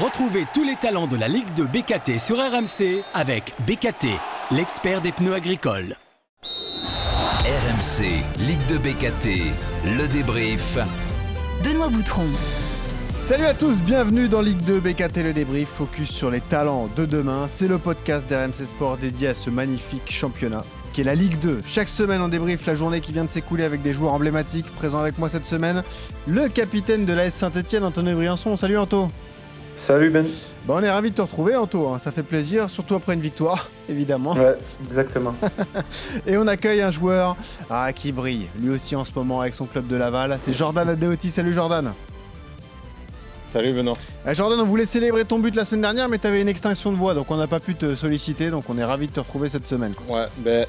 Retrouvez tous les talents de la Ligue de BKT sur RMC avec BKT, l'expert des pneus agricoles. RMC, Ligue de BKT, le débrief. Benoît Boutron. Salut à tous, bienvenue dans Ligue 2 BKT le débrief, focus sur les talents de demain. C'est le podcast d'RMC Sport dédié à ce magnifique championnat qui est la Ligue 2. Chaque semaine on débrief la journée qui vient de s'écouler avec des joueurs emblématiques. Présent avec moi cette semaine, le capitaine de l'AS Saint-Etienne, Anthony Briançon. Salut Anto. Salut Ben. Bon, on est ravi de te retrouver Anto, hein. ça fait plaisir, surtout après une victoire, évidemment. Ouais, exactement. Et on accueille un joueur ah, qui brille, lui aussi en ce moment avec son club de Laval, c'est Jordan Adeoti. Salut Jordan. Salut Benoît. Eh, Jordan, on voulait célébrer ton but la semaine dernière, mais tu avais une extinction de voix, donc on n'a pas pu te solliciter, donc on est ravi de te retrouver cette semaine. Ouais, ben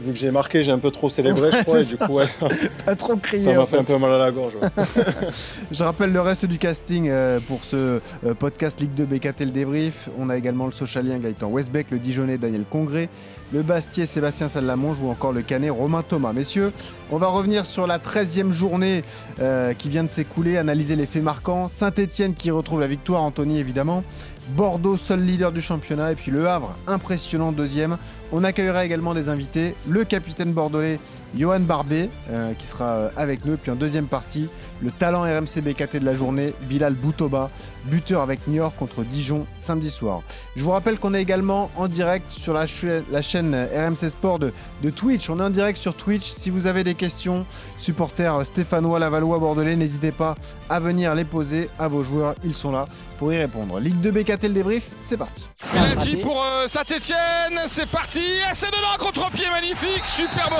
vu que j'ai marqué, j'ai un peu trop célébré, je crois, et du coup, ouais, ça trop crié. ça m'a fait un peu mal à la gorge. ouais. Je rappelle le reste du casting euh, pour ce euh, podcast Ligue 2 BKT le débrief. On a également le socialien Gaëtan Westbeck, le Dijonais Daniel Congré, le Bastier Sébastien Salamonge ou encore le Canet Romain Thomas. Messieurs, on va revenir sur la 13e journée euh, qui vient de s'écouler, analyser les faits marquants. Saint-Etienne qui retrouve la victoire, Anthony évidemment. Bordeaux, seul leader du championnat, et puis Le Havre, impressionnant deuxième. On accueillera également des invités, le capitaine bordelais Johan Barbet, euh, qui sera euh, avec nous. Puis en deuxième partie, le talent RMC BKT de la journée, Bilal Boutoba, buteur avec Niort contre Dijon samedi soir. Je vous rappelle qu'on est également en direct sur la, cha- la chaîne RMC Sport de, de Twitch. On est en direct sur Twitch. Si vous avez des questions, supporters stéphanois, lavallois, bordelais, n'hésitez pas à venir les poser à vos joueurs. Ils sont là pour y répondre. Ligue 2 BKT le débrief, c'est parti. Penalty pour euh, Saint-Etienne, c'est parti, et c'est dedans, contre-pied magnifique, superbe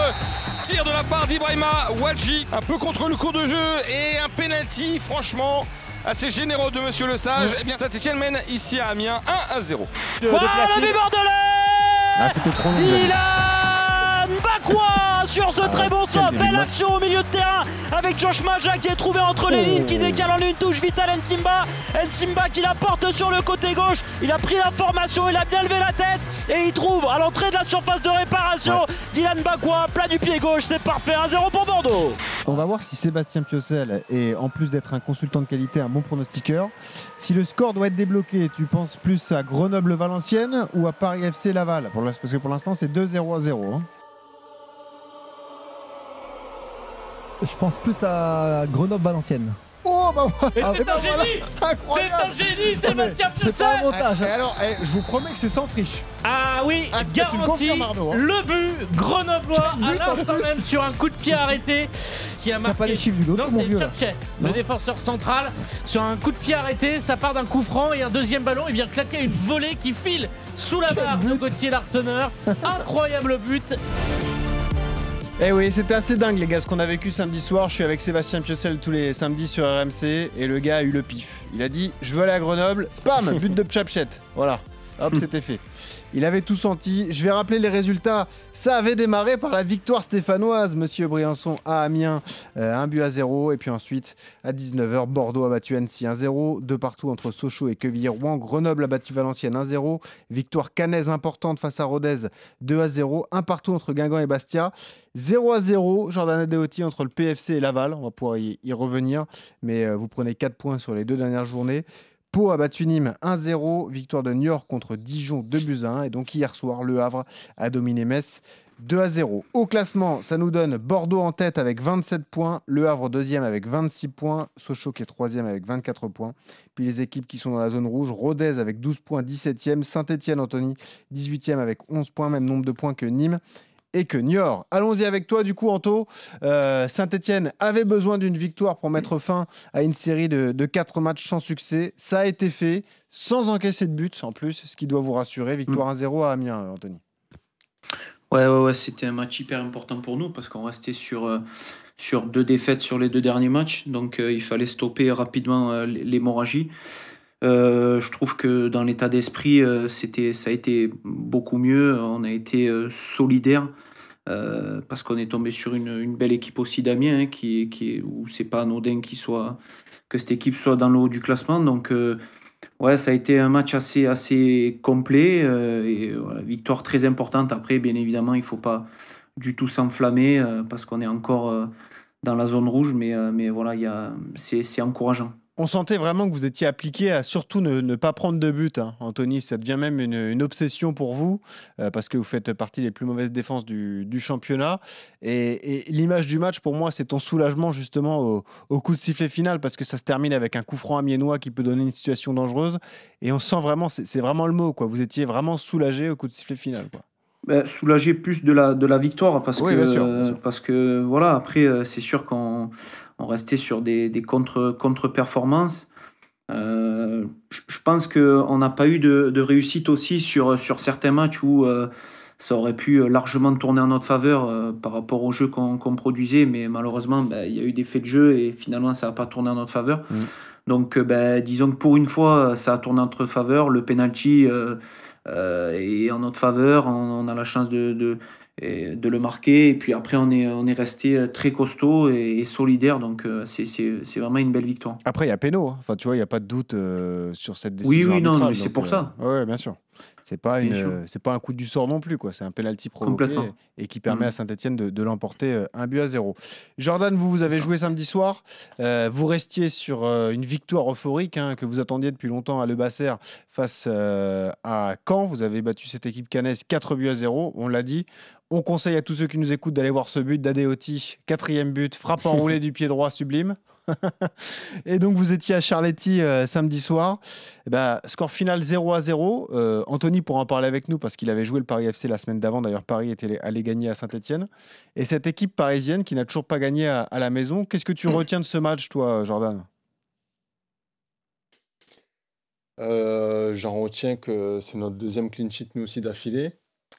tir de la part d'Ibrahima Wadji, un peu contre le cours de jeu et un penalty franchement assez généreux de Monsieur Le Sage. Eh bien Saint-Etienne mène ici à Amiens 1 à 0. Voilà le but bordelais Ah, c'était trop long. Bakwa sur ce très bon début de Belle action au milieu de terrain avec Josh Maja qui est trouvé entre les Oh. lignes, qui décale en une touche. Vital Nsimba. Nsimba qui la porte sur le côté gauche. Il a pris la formation, il a bien levé la tête et il trouve à l'entrée de la surface de réparation Dylan Bakwa, plat du pied gauche. C'est parfait, 1-0 pour Bordeaux. On va voir si Sébastien Piocel est, en plus d'être un consultant de qualité, un bon pronostiqueur. Si le score doit être débloqué, tu penses plus à Grenoble-Valenciennes ou à Paris FC Laval? Parce que pour l'instant, c'est 2-0 à 0. hein. Je pense plus à Grenoble-Valenciennes. Oh, bah Et ah, c'est bah un voilà. génie Incroyable C'est un génie, Sébastien C'est pas un montage. Hein. alors, eh, je vous promets que c'est sans triche. Ah oui, Ah, garanti, Arnaud, hein. le but grenoblois à l'instant même sur un coup de pied arrêté qui a T'as pas marqué. les chiffres du lot, Non, mon c'est vieux le défenseur central, sur un coup de pied arrêté, ça part d'un coup franc et un deuxième ballon, il vient claquer une volée qui file sous la barre de. Gauthier Larsonneur. Incroyable but. Eh oui, c'était assez dingue les gars ce qu'on a vécu samedi soir. Je suis avec Sébastien Piocel tous les samedis sur RMC et le gars a eu le pif. Il a dit je veux aller à Grenoble, pam, but de Pchapchet. Voilà, hop, c'était fait. Il avait tout senti. Je vais rappeler les résultats. Ça avait démarré par la victoire stéphanoise, monsieur Briançon à Amiens, euh, un but à zéro. Et puis ensuite, à 19h, Bordeaux a battu Annecy 1-0. Deux partout entre Sochaux et Quevilly-Rouen. Grenoble a battu Valenciennes 1-0. Victoire cannaise importante face à Rodez 2 à 0. Un partout entre Guingamp et Bastia. 0 à 0, Jordan Adeoti entre le PFC et Laval. On va pouvoir y, y revenir. Mais euh, vous prenez 4 points sur les deux dernières journées. Pau a battu Nîmes 1-0. Victoire de Niort contre Dijon 2 buts à 1. Et donc hier soir, Le Havre a dominé Metz 2 à 0. Au classement, ça nous donne Bordeaux en tête avec 27 points, Le Havre deuxième avec 26 points, Sochaux qui est troisième avec 24 points. Puis les équipes qui sont dans la zone rouge, Rodez avec 12 points, 17e, Saint-Etienne, Anthony, 18e avec 11 points, même nombre de points que Nîmes et que Niort. Allons-y avec toi, du coup, Anto. Euh, Saint-Etienne avait besoin d'une victoire pour mettre fin à une série de, de 4 matchs sans succès. Ça a été fait, sans encaisser de but en plus, ce qui doit vous rassurer. Victoire 1-0 à Amiens, Anthony. Ouais, ouais, ouais, c'était un match hyper important pour nous parce qu'on restait sur, euh, sur deux défaites sur les deux derniers matchs. Donc euh, il fallait stopper rapidement euh, l'hémorragie. Euh, je trouve que dans l'état d'esprit, euh, c'était, ça a été beaucoup mieux. On a été euh, solidaire euh, parce qu'on est tombé sur une, belle équipe aussi d'Amiens hein, qui, qui c'est pas anodin soit, que cette équipe soit dans le haut du classement. Donc euh, Ouais, ça a été un match assez, assez complet euh, et voilà, victoire très importante. Après, bien évidemment, il ne faut pas du tout s'enflammer parce qu'on est encore dans la zone rouge, mais, mais voilà, c'est encourageant. On sentait vraiment que vous étiez appliqué à surtout ne, ne pas prendre de but, hein, Anthony. Ça devient même une, une obsession pour vous, euh, parce que vous faites partie des plus mauvaises défenses du, du championnat. Et, et l'image du match, pour moi, c'est ton soulagement justement au, au coup de sifflet final, parce que ça se termine avec un coup franc amiénois qui peut donner une situation dangereuse. Et on sent vraiment, c'est vraiment le mot, quoi. Vous étiez vraiment soulagé au coup de sifflet final, quoi. Ben, soulager plus de la, de la victoire parce Oui, que, bien sûr, bien sûr. parce que voilà, après, euh, c'est sûr qu'on on restait sur des, des contre, contre-performances. Euh, je pense qu'on n'a pas eu de, de réussite aussi sur, sur certains matchs où euh, ça aurait pu largement tourner en notre faveur euh, par rapport au jeu qu'on produisait, mais malheureusement, ben, il y a eu des faits de jeu et finalement, ça n'a pas tourné en notre faveur. Mm. Donc, euh, ben, disons que pour une fois, ça a tourné en notre faveur. Le penalty euh, euh, est en notre faveur. On, on a la chance de, de, et de le marquer. Et puis après, on est, on est resté euh, très costaud et, et solidaire. Donc, euh, c'est vraiment une belle victoire. Après, il y a Péno. hein. Enfin, tu vois, il n'y a pas de doute euh, sur cette Oui, décision. oui, non, arbitrale, mais c'est pour euh, ça. ouais, bien sûr. C'est pas une, c'est pas un coup du sort non plus, quoi. C'est un penalty provoqué et qui permet Mhm. à Saint-Etienne de, de l'emporter euh, un but à zéro. Jordan, vous, vous avez joué samedi soir. Euh, vous restiez sur euh, une victoire euphorique hein, que vous attendiez depuis longtemps à Le Basser face euh, à Caen. Vous avez battu cette équipe canaise 4 buts à 0. On l'a dit. On conseille à tous ceux qui nous écoutent d'aller voir ce but d'Adeoti, quatrième but, frappe enroulée du pied droit sublime. Et donc vous étiez à Charletti euh, samedi soir. Eh ben, score final 0 à 0. Euh, Anthony pourra en parler avec nous parce qu'il avait joué le Paris FC la semaine d'avant. D'ailleurs, Paris était allé gagner à Saint-Etienne. Et cette équipe parisienne qui n'a toujours pas gagné à, à la maison, qu'est-ce que tu retiens de ce match, toi, Jordan? Euh, J'en retiens que c'est notre deuxième clean sheet, nous aussi, d'affilée.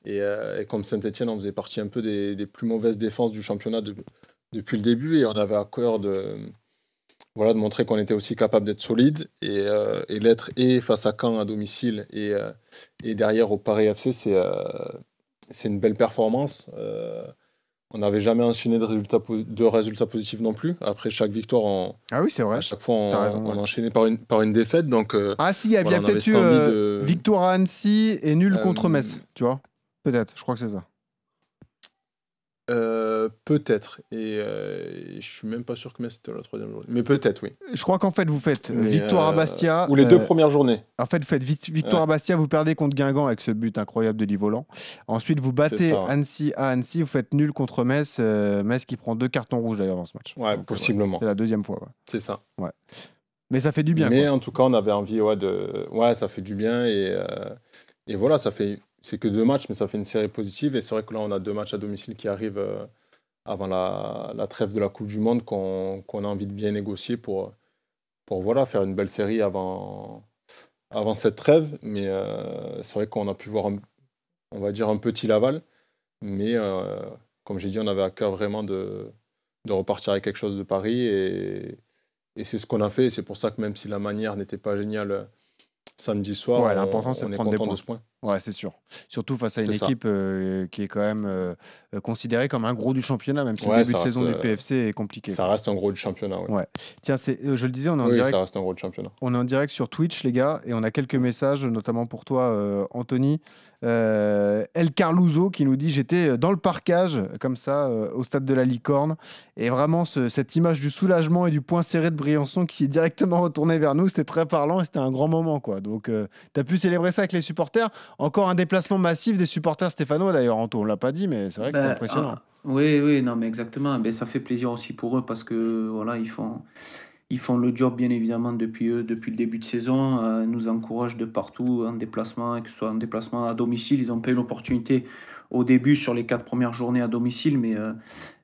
Et, euh, et comme Saint-Etienne, on faisait partie un peu des, des plus mauvaises défenses du championnat de- depuis le début. Et on avait à cœur de, voilà, de montrer qu'on était aussi capable d'être solide. Et, euh, et l'être et face à Caen à domicile et, euh, et derrière au Paris FC, c'est euh, c'est une belle performance. Euh, on n'avait jamais enchaîné de résultats, de résultats positifs non plus. Après chaque victoire, on, Ah oui, c'est vrai. à chaque fois, on, T'as raison, on ouais. enchaîné par une, par une défaite. Donc, Ah si, il y a, Voilà, avait peut-être eu de- victoire à Annecy et nul contre Metz, tu vois Peut-être, je crois que c'est ça. Euh, peut-être. Et euh, je suis même pas sûr que Metz était la troisième journée. Mais peut-être, oui. Je crois qu'en fait, vous faites euh, Mais, victoire à euh, Bastia. Ou les deux premières journées. En fait, vous faites victoire Ouais. à Bastia, vous perdez contre Guingamp avec ce but incroyable de Livolan. Ensuite, vous battez ça, ouais. Annecy à Annecy, vous faites nul contre Metz. euh, Metz qui prend deux cartons rouges d'ailleurs dans ce match. Ouais, Donc, possiblement. C'est la deuxième fois. ouais. C'est ça. Mais ça fait du bien. Mais quoi. en tout cas, on avait envie ouais, de. Ouais, ça fait du bien. Et, euh, et voilà, ça fait. C'est que deux matchs, mais ça fait une série positive. Et c'est vrai que là, on a deux matchs à domicile qui arrivent euh, avant la, la trêve de la Coupe du Monde qu'on a envie de bien négocier pour, pour voilà, faire une belle série avant, avant cette trêve. Mais euh, c'est vrai qu'on a pu voir, un- on va dire, un petit Laval. Mais euh, comme j'ai dit, on avait à cœur vraiment de, de repartir avec quelque chose de Paris. Et, et c'est ce qu'on a fait. C'est pour ça que même si la manière n'était pas géniale samedi soir, Ouais, on, l'important, c'est de on est content de ce point. Ouais, c'est sûr. Surtout face à une C'est ça. équipe euh, qui est quand même euh, euh, considérée comme un gros du championnat, même si Ouais, le début de ça reste, saison du euh, PFC est compliqué. Ça reste un gros du championnat. ouais. Ouais. Tiens, c'est, euh, je le disais, on est en Oui, direct. ça reste un gros du championnat. On est en direct sur Twitch, les gars, et on a quelques messages, notamment pour toi, euh, Anthony. Euh, El Carluso qui nous dit J'étais dans le parcage, comme ça, euh, au stade de la Licorne. Et vraiment, ce- cette image du soulagement et du point serré de Briançon qui s'est directement retourné vers nous, c'était très parlant et c'était un grand moment. quoi. Donc, tu as pu célébrer ça avec les supporters? Encore un déplacement massif des supporters stéphanois, d'ailleurs, Anto. On l'a pas dit, mais c'est vrai que c'était Ben, impressionnant. ah, oui, oui, non, mais exactement. Ben, ça fait plaisir aussi pour eux parce que voilà, ils font, ils font le job bien évidemment depuis eux, depuis le début de saison. euh, ils nous encouragent de partout en déplacement, que ce soit en déplacement à domicile. Ils ont pas eu l'opportunité au début sur les quatre premières journées à domicile, mais, euh,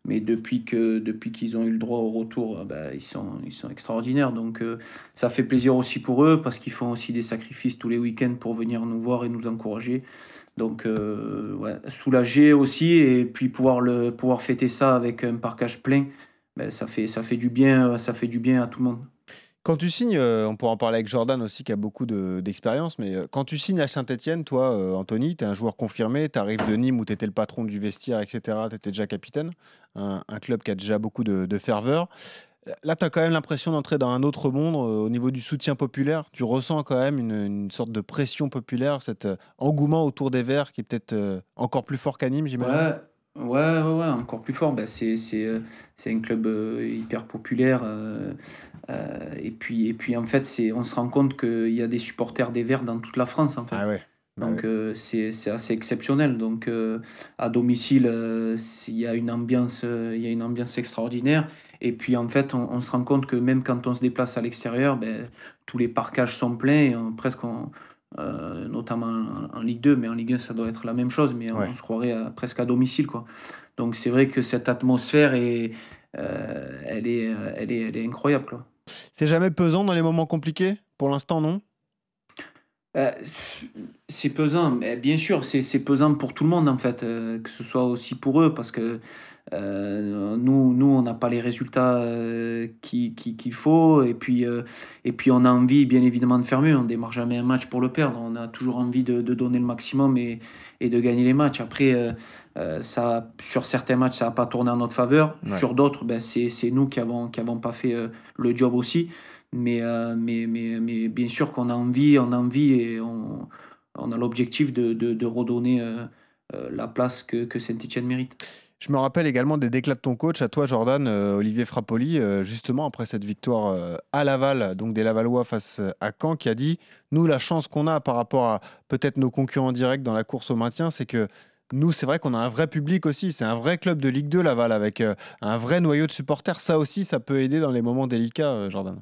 mais depuis que depuis qu'ils ont eu le droit au retour, euh, ben, ils sont ils sont extraordinaires. Donc euh, ça fait plaisir aussi pour eux parce qu'ils font aussi des sacrifices tous les week-ends pour venir nous voir et nous encourager. Donc, ouais, soulager aussi et puis pouvoir, le, pouvoir fêter ça avec un parcage plein, ben, ça, fait, ça, fait du bien, ça fait du bien à tout le monde. Quand tu signes, euh, on pourra en parler avec Jordan aussi, qui a beaucoup de- d'expérience, mais euh, quand tu signes à Saint-Etienne, toi, euh, Anthony, tu es un joueur confirmé, tu arrives de Nîmes où tu étais le patron du vestiaire, etc., tu étais déjà capitaine, un, club qui a déjà beaucoup de, ferveur. Là, tu as quand même l'impression d'entrer dans un autre monde au niveau du soutien populaire. Tu ressens quand même une, sorte de pression populaire, cet engouement autour des Verts qui est peut-être encore plus fort qu'à Nîmes, j'imagine. Ouais, Ouais, ouais, ouais, encore plus fort. Ben, c'est, c'est, euh, c'est un club euh, hyper populaire. euh, euh, et, puis, et puis, en fait, c'est, on se rend compte qu'il y a des supporters des Verts dans toute la France, en fait. Ah ouais. Bah Donc, euh, c'est, c'est assez exceptionnel. Donc, euh, à domicile, euh, c'est- il y a une ambiance, euh, il y a une ambiance extraordinaire. Et puis, en fait, on, on se rend compte que même quand on se déplace à l'extérieur, ben, tous les parcages sont pleins. Et on- presque, on- euh, notamment en, en Ligue 2, mais en Ligue 1, ça doit être la même chose. Mais on, Ouais. on se croirait à- presque à domicile, quoi. Donc, c'est vrai que cette atmosphère, est, euh, elle, est, euh, elle, est, elle est incroyable. C'est jamais pesant dans les moments compliqués? Pour l'instant, non? Euh, c'est pesant, mais bien sûr, c'est pesant pour tout le monde en fait, euh, que ce soit aussi pour eux, parce que euh, nous, nous, on n'a pas les résultats euh, qui- qui- qu'il faut, et puis, et puis on a envie bien évidemment de faire mieux, on démarre jamais un match pour le perdre, on a toujours envie de, de donner le maximum et, et de gagner les matchs. Après, ça, sur certains matchs, ça n'a pas tourné en notre faveur, Ouais. sur d'autres, ben, c'est nous qui avons, qui avons pas fait le job aussi. Mais, euh, mais, mais, mais bien sûr qu'on a envie, on a envie et on, a l'objectif de, de, redonner euh, euh, la place que, que Saint-Etienne mérite. Je me rappelle également des déclats de ton coach, à toi Jordan, Olivier Frappoli, justement après cette victoire à Laval, donc des Lavallois face à Caen, qui a dit Nous, la chance qu'on a par rapport à peut-être nos concurrents directs dans la course au maintien, c'est que nous, c'est vrai qu'on a un vrai public aussi. C'est un vrai club de Ligue 2, Laval, avec un vrai noyau de supporters. Ça aussi, ça peut aider dans les moments délicats, Jordan.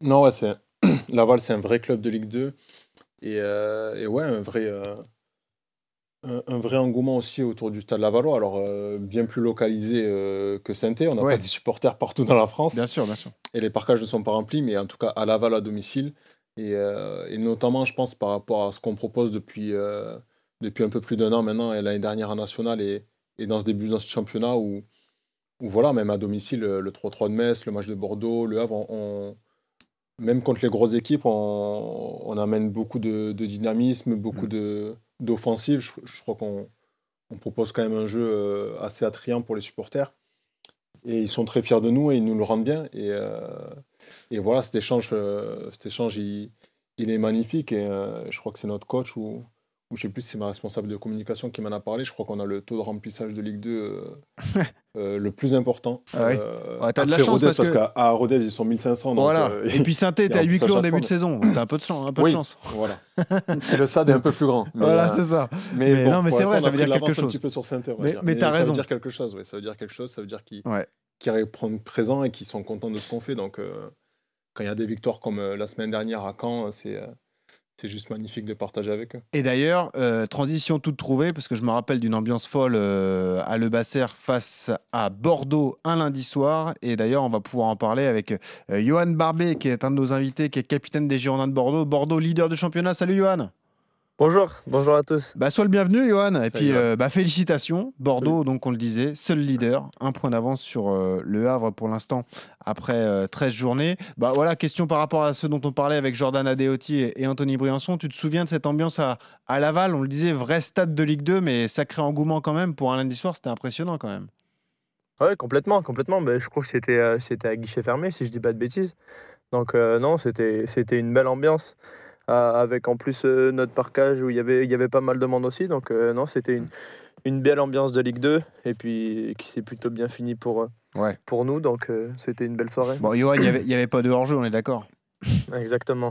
Non, ouais, c'est Laval, c'est un vrai club de Ligue 2. Et, euh, et ouais, un vrai, euh, un, un vrai engouement aussi autour du stade Lavallois. Alors, euh, bien plus localisé que saint On n'a Ouais. pas des supporters partout dans la France. Bien sûr, bien sûr. Et les parcages ne sont pas remplis, mais en tout cas à Laval à domicile. Et, et notamment, je pense, par rapport à ce qu'on propose depuis, depuis un peu plus d'un an maintenant, et l'année dernière en national, et, et dans ce début dans ce championnat, où, où voilà, même à domicile, le le 3-3 de Metz, le match de Bordeaux, le Havre, on, on- même contre les grosses équipes, on, on amène beaucoup de, de dynamisme, beaucoup de d'offensive. Je, je crois qu'on on propose quand même un jeu euh, assez attrayant pour les supporters. Et ils sont très fiers de nous et ils nous le rendent bien. Et, euh, et voilà, cet échange, euh, cet échange il, il est magnifique. Et euh, je crois que c'est notre coach ou, ou je sais plus si c'est ma responsable de communication qui m'en a parlé. Je crois qu'on a le taux de remplissage de Ligue 2 euh, euh, le plus important. Ah ouais. Euh, Ouais, t'as de la chance Rodez, parce qu'à Rodez, ils sont 1500. donc, voilà. euh, Et puis saint à en 8 plus à clos en début de saison. T'as un peu de chance. Un peu Oui. de chance. Voilà. le stade est un peu plus grand. Mais, Voilà, c'est ça. mais, Mais bon, non, mais pour c'est vrai, ça veut dire quelque un chose. petit peu sur Saint-Étienne, va Mais- mais t'as Ça raison. veut dire quelque chose, ouais. Ça veut dire quelque chose. Ça veut dire qu'ils répondent présents et qui sont contents de ce qu'on fait. Donc, quand il y a des victoires comme la semaine dernière à Caen, c'est c'est juste magnifique de partager avec eux. Et d'ailleurs, euh, transition toute trouvée, parce que je me rappelle d'une ambiance folle euh, à Le Basser face à Bordeaux un lundi soir. Et d'ailleurs, on va pouvoir en parler avec euh, Johan Barbet, qui est un de nos invités, qui est capitaine des Girondins de Bordeaux. Bordeaux, leader du championnat. Salut Johan Bonjour, bonjour à tous. bah, Sois le bienvenu, Johan. Et puis, euh, bah, félicitations. Bordeaux, donc on le disait, seul leader. Un point d'avance sur euh, le Havre pour l'instant, après euh, 13 journées. Bah, voilà, question par rapport à ce dont on parlait avec Jordan Adeoti et, et Anthony Briançon. Tu te souviens de cette ambiance à, à Laval? On le disait, vrai stade de Ligue 2, mais sacré engouement quand même. Pour un lundi soir, c'était impressionnant quand même. Ouais, complètement, complètement. Ben, je crois que c'était euh, c'était à guichet fermé, si je dis pas de bêtises. Donc euh, non, c'était c'était une belle ambiance. Avec en plus euh, notre parcage où il y avait il y avait pas mal de monde aussi. Donc euh, non, c'était une, une belle ambiance de Ligue 2 et puis qui s'est plutôt bien fini pour euh, Ouais. pour nous. Donc c'était une belle soirée. Bon, Johan, il n'y avait pas de hors-jeu, on est d'accord Exactement.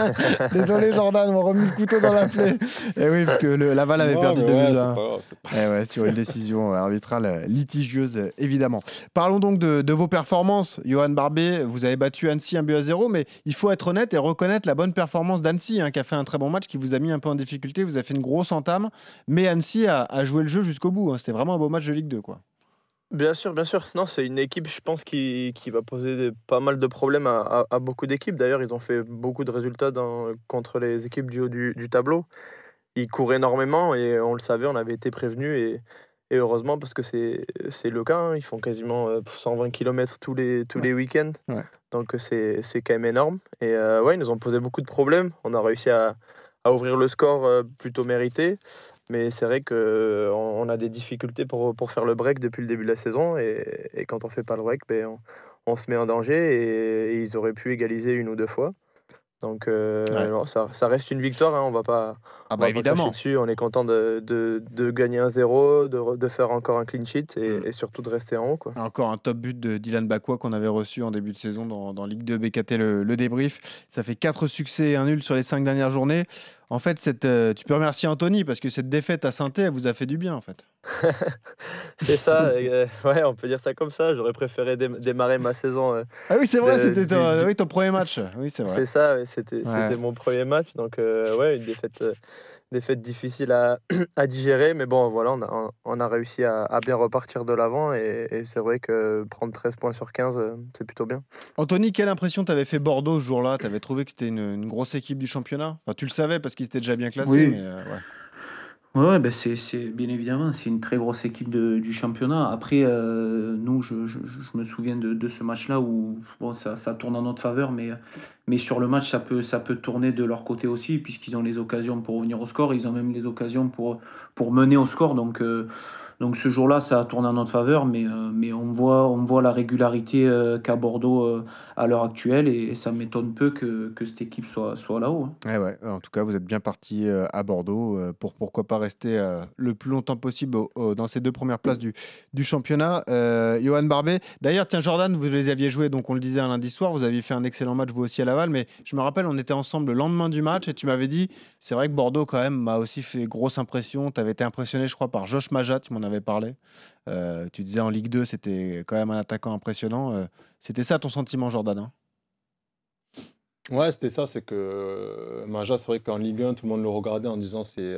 Désolé, Jordan, on remet le couteau dans la plaie. Et oui, parce que le Laval avait Non, perdu mais 2 ouais, un. pas grave, c'est pas- Eh ouais, sur une décision arbitrale euh, litigieuse, euh, évidemment. Parlons donc de, de vos performances. Johan Barbet, vous avez battu Annecy 1 but à 0, mais il faut être honnête et reconnaître la bonne performance d'Annecy, hein, qui a fait un très bon match, qui vous a mis un peu en difficulté. Vous avez fait une grosse entame, mais Annecy a, a joué le jeu jusqu'au bout. hein. C'était vraiment un beau match de Ligue 2. Quoi. Bien sûr, bien sûr. Non, c'est une équipe, je pense, qui, qui va poser des- pas mal de problèmes à, à- à beaucoup d'équipes. D'ailleurs, ils ont fait beaucoup de résultats dans- contre les équipes du haut du, du tableau. Ils courent énormément et on le savait, on avait été prévenus. Et, et heureusement, parce que c'est c'est le cas, hein, ils font quasiment euh, 120 km tous les, tous les week-ends. Ouais. Donc euh, c'est c'est quand même énorme. Et euh, ouais, ils nous ont posé beaucoup de problèmes. On a réussi à, à ouvrir le score euh, plutôt mérité. Mais c'est vrai qu'on on a des difficultés pour, pour faire le break depuis le début de la saison. Et, quand on fait pas le break, ben, on, se met en danger. Et ils auraient pu égaliser une ou deux fois. Donc euh, Ouais. non, ça, ça reste une victoire, hein, on va pas, Ah on bah va évidemment. dessus. On est content de, de- de gagner un 0, de, re- de faire encore un clean sheet et, Mm. et surtout de rester en haut. Quoi. Encore un top but de Dylan Bakwa qu'on avait reçu en début de saison dans, dans Ligue 2 BKT, le, le débrief. Ça fait 4 succès et un nul sur les 5 dernières journées. En fait, cette, euh, tu peux remercier Anthony parce que cette défaite à saint elle vous a fait du bien en fait. C'est ça, euh, ouais, on peut dire ça comme ça. J'aurais préféré dé- démarrer ma saison. euh, Ah oui, c'est vrai, c'était ton, du- oui, ton premier match. Oui, c'est vrai. C'est ça, c'était Ouais. mon premier match. Donc, ouais, une défaite, défaite difficile à, à digérer. Mais bon, voilà, on a, on a réussi à, à bien repartir de l'avant. Et, et c'est vrai que prendre 13 points sur 15, euh, c'est plutôt bien. Anthony, quelle impression t'avais fait Bordeaux ce jour-là? T'avais trouvé que c'était une, une grosse équipe du championnat? Enfin, Tu le savais parce qu'ils étaient déjà bien classés. Oui. mais, euh, ouais. Ouais, c'est bien évidemment, c'est une très grosse équipe du championnat. Après, euh, nous, je, me souviens de, ce match-là où ça, tourne en notre faveur, mais, sur le match, ça peut, tourner de leur côté aussi, puisqu'ils ont les occasions pour revenir au score, ils ont même les occasions pour, pour mener au score. Donc, euh, donc ce jour-là, ça a tourné en notre faveur, mais, euh, mais on, voit, on voit la régularité euh, qu'a Bordeaux euh, à l'heure actuelle, et, ça m'étonne peu que, que cette équipe soit, soit là-haut. hein. Ouais. En tout cas, vous êtes bien parti euh, à Bordeaux pour pourquoi pas rester le plus longtemps possible dans ces deux premières places du, du championnat. Johan Barbet. D'ailleurs, tiens, Jordan, vous les aviez joués, donc on le disait un lundi soir. Vous aviez fait un excellent match vous aussi à Laval, mais je me rappelle, on était ensemble le lendemain du match et tu m'avais dit, c'est vrai que Bordeaux quand même m'a aussi fait grosse impression. Tu avais été impressionné, je crois, par Josh Majat, tu m'en avais parlé. Euh, tu disais en Ligue 2, c'était quand même un attaquant impressionnant. Euh, c'était ça ton sentiment, Jordan hein? Ouais, c'était ça, c'est que euh, Maja, c'est vrai qu'en Ligue 1, tout le monde le regardait en disant c'est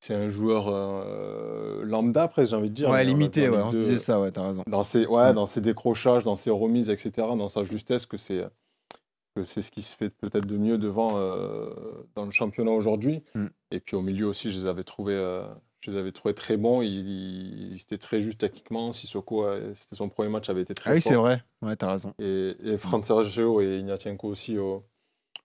c'est un joueur euh, lambda, après, j'ai envie de dire. Ouais, limité, ouais, on 2, disait ça, ouais, t'as raison. Dans ses, ouais, Mm. dans ses décrochages, dans ses remises, etc., dans sa justesse, que c'est que c'est ce qui se fait peut-être de mieux devant euh, dans le championnat aujourd'hui. Mm. Et puis au milieu aussi, je les avais trouvés, euh, je les avais trouvés très bons. Il, il- c'était très juste techniquement. Sissoko, euh, c'était son premier match, avait été très Ah oui, c'est vrai. Ouais, t'as raison. Et, et Franz Sergio et Ignatienko aussi au,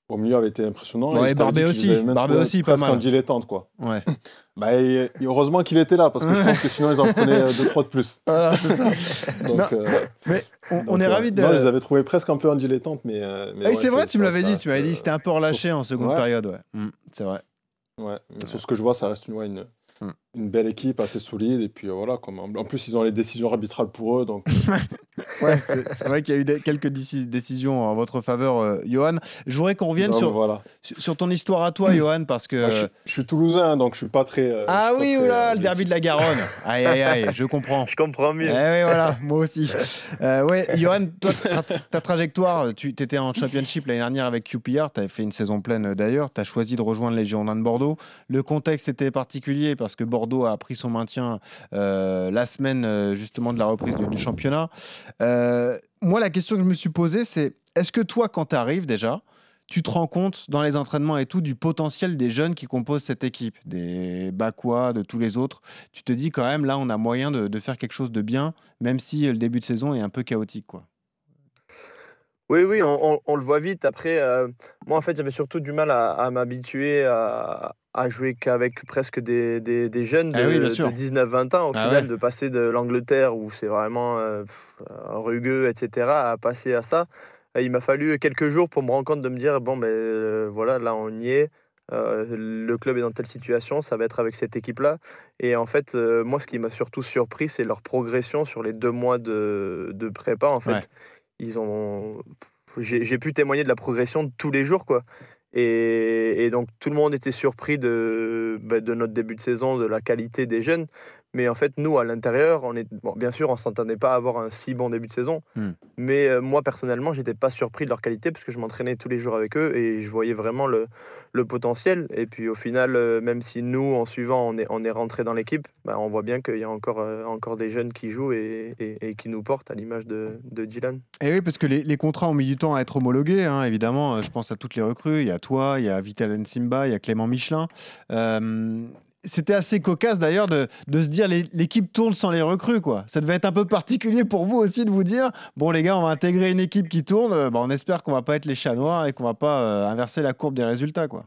au milieu avaient été impressionnants. Ouais, et je aussi. trouvés aussi, pas mal. en dilettante, quoi. Ouais. Bah, et- et heureusement qu'il était là, parce que je pense que sinon ils en prenaient 2-3 de plus. Voilà, c'est ça. Donc, euh, mais on, est euh, ravis de. Non, je les avais trouvés presque un peu en dilettante, mais. euh, mais Ah ouais, c'est vrai, tu me l'avais dit. Tu m'avais dit euh, c'était un peu relâché en seconde période, ouais. Mm, c'est vrai. Ouais, mais sur ce que je vois, ça reste une, ouais, une, belle équipe, assez solide. Et puis euh, voilà, comme, en plus, ils ont les décisions arbitrales pour eux. Donc, Ouais, c'est vrai qu'il y a eu des- quelques déci- décisions en votre faveur, euh, Johan. Je voudrais qu'on revienne non, sur, voilà. sur sur ton histoire à toi, Johan, parce que. Moi, je, je suis toulousain, donc je suis pas très. euh, Ah oui, très, oula, euh, le derby de la Garonne. Aïe, aïe, aïe, je comprends. Je comprends mieux. Eh oui, voilà, moi aussi. Euh, ouais, Johan, toi, ta, ta trajectoire, tu étais en championship l'année dernière avec QPR, tu avais fait une saison pleine euh, d'ailleurs, tu as choisi de rejoindre les Girondins de Bordeaux. Le contexte était particulier parce que Bordeaux a pris son maintien euh, la semaine euh, justement de la reprise du, championnat. Euh, moi, la question que je me suis posée, c'est est-ce que toi, quand tu arrives déjà, tu te rends compte dans les entraînements et tout du potentiel des jeunes qui composent cette équipe, des Bakwa, de tous les autres. Tu te dis quand même, là, on a moyen de, faire quelque chose de bien, même si le début de saison est un peu chaotique. Quoi. Oui, oui, on, le voit vite. Après, moi, en fait, j'avais surtout du mal à m'habituer à, à jouer qu'avec presque des, des- des jeunes de, Ah oui, de 19-20 ans. Au Ah final, ouais. de passer de l'Angleterre, où c'est vraiment euh, pff, rugueux, etc., à passer à ça. Il m'a fallu quelques jours pour me rendre compte de me dire, bon, ben euh, voilà, là, on y est. Euh, le club est dans telle situation, ça va être avec cette équipe-là. Et en fait, moi, ce qui m'a surtout surpris, c'est leur progression sur les deux mois de, de prépa. En fait, Ouais. ils ont. J'ai j'ai pu témoigner de la progression de tous les jours, quoi. Et, donc, tout le monde était surpris bah, de notre début de saison, de la qualité des jeunes. Mais en fait, nous, à l'intérieur, on est, bon, bien sûr, on s'entendait pas à avoir un si bon début de saison. Hmm. Mais euh, moi, personnellement, j'étais pas surpris de leur qualité parce que je m'entraînais tous les jours avec eux et je voyais vraiment le, le potentiel. Et puis, au final, euh, même si nous, en suivant, on est, on est rentré dans l'équipe, bah, on voit bien qu'il y a encore, euh, encore des jeunes qui jouent et, et- et qui nous portent à l'image de, de Dylan. Et oui, parce que les, les contrats ont mis du temps à être homologués, hein, évidemment. Je pense à toutes les recrues. Il y a toi, il y a Vital Simba, il y a Clément Michelin. C'était assez cocasse d'ailleurs de, se dire l'équipe tourne sans les recrues. quoi. Ça devait être un peu particulier pour vous aussi de vous dire bon, les gars, on va intégrer une équipe qui tourne. euh, bah, on espère qu'on va pas être les chats noirs et qu'on va pas euh, inverser la courbe des résultats. quoi.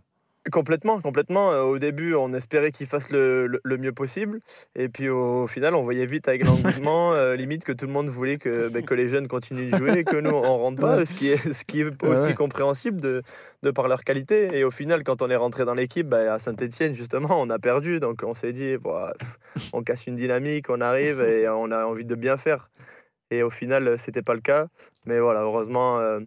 Complètement, complètement. Euh, Au début, on espérait qu'il fasse le, le- le mieux possible. Et puis au, final, on voyait vite avec l'engouement, euh, limite que tout le monde voulait que, ben, que les jeunes continuent de jouer, que nous, on rentre pas, Ouais. ce qui est, ce qui est aussi ouais. compréhensible de, de par leur qualité. Et au final, quand on est rentré dans l'équipe, ben, à Saint-Etienne, justement, on a perdu. Donc on s'est dit, pff, on casse une dynamique, on arrive et on a envie de bien faire. Et au final, c'était pas le cas. Mais voilà, heureusement, euh,